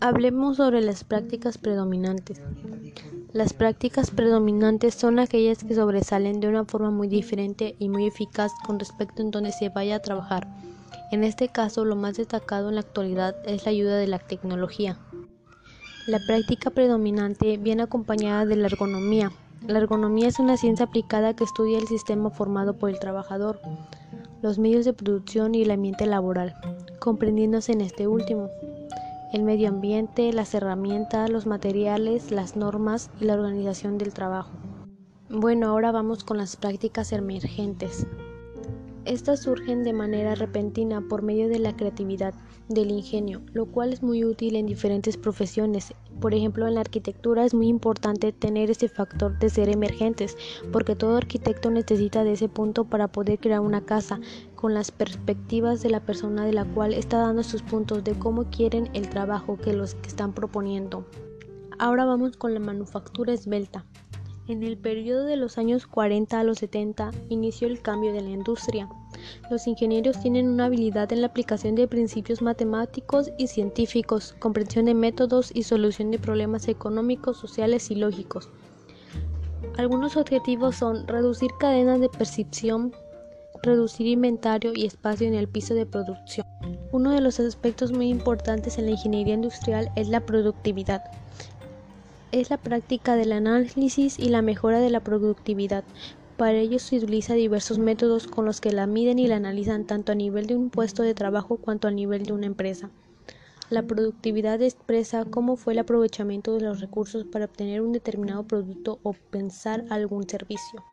Hablemos sobre las prácticas predominantes. Las prácticas predominantes son aquellas que sobresalen de una forma muy diferente y muy eficaz con respecto en donde se vaya a trabajar. En este caso, lo más destacado en la actualidad es la ayuda de la tecnología. La práctica predominante viene acompañada de la ergonomía. La ergonomía es una ciencia aplicada que estudia el sistema formado por el trabajador, los medios de producción y el ambiente laboral, comprendiéndose en este último el medio ambiente, las herramientas, los materiales, las normas y la organización del trabajo. Bueno, ahora vamos con las prácticas emergentes. Estas surgen de manera repentina por medio de la creatividad, del ingenio, lo cual es muy útil en diferentes profesiones. Por ejemplo, en la arquitectura es muy importante tener ese factor de ser emergentes, porque todo arquitecto necesita de ese punto para poder crear una casa, con las perspectivas de la persona de la cual está dando sus puntos de cómo quieren el trabajo que los están proponiendo. Ahora vamos con la manufactura esbelta. En el periodo de los años 40 a los 70 inició el cambio de la industria. Los ingenieros tienen una habilidad en la aplicación de principios matemáticos y científicos, comprensión de métodos y solución de problemas económicos, sociales y lógicos. Algunos objetivos son reducir cadenas de percepción, reducir inventario y espacio en el piso de producción. Uno de los aspectos muy importantes en la ingeniería industrial es la productividad es la práctica del análisis y la mejora de la productividad. Para ello se utiliza diversos métodos con los que la miden y la analizan tanto a nivel de un puesto de trabajo cuanto a nivel de una empresa. La productividad expresa cómo fue el aprovechamiento de los recursos para obtener un determinado producto o pensar algún servicio.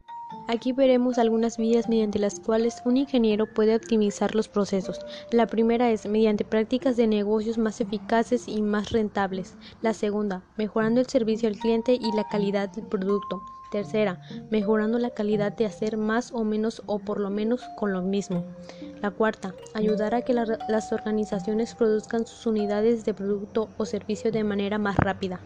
Aquí veremos algunas vías mediante las cuales un ingeniero puede optimizar los procesos. La primera es mediante prácticas de negocios más eficaces y más rentables. La segunda, mejorando el servicio al cliente y la calidad del producto. Tercera, mejorando la calidad de hacer más o menos o por lo menos con lo mismo. La cuarta, ayudar a que las organizaciones produzcan sus unidades de producto o servicio de manera más rápida.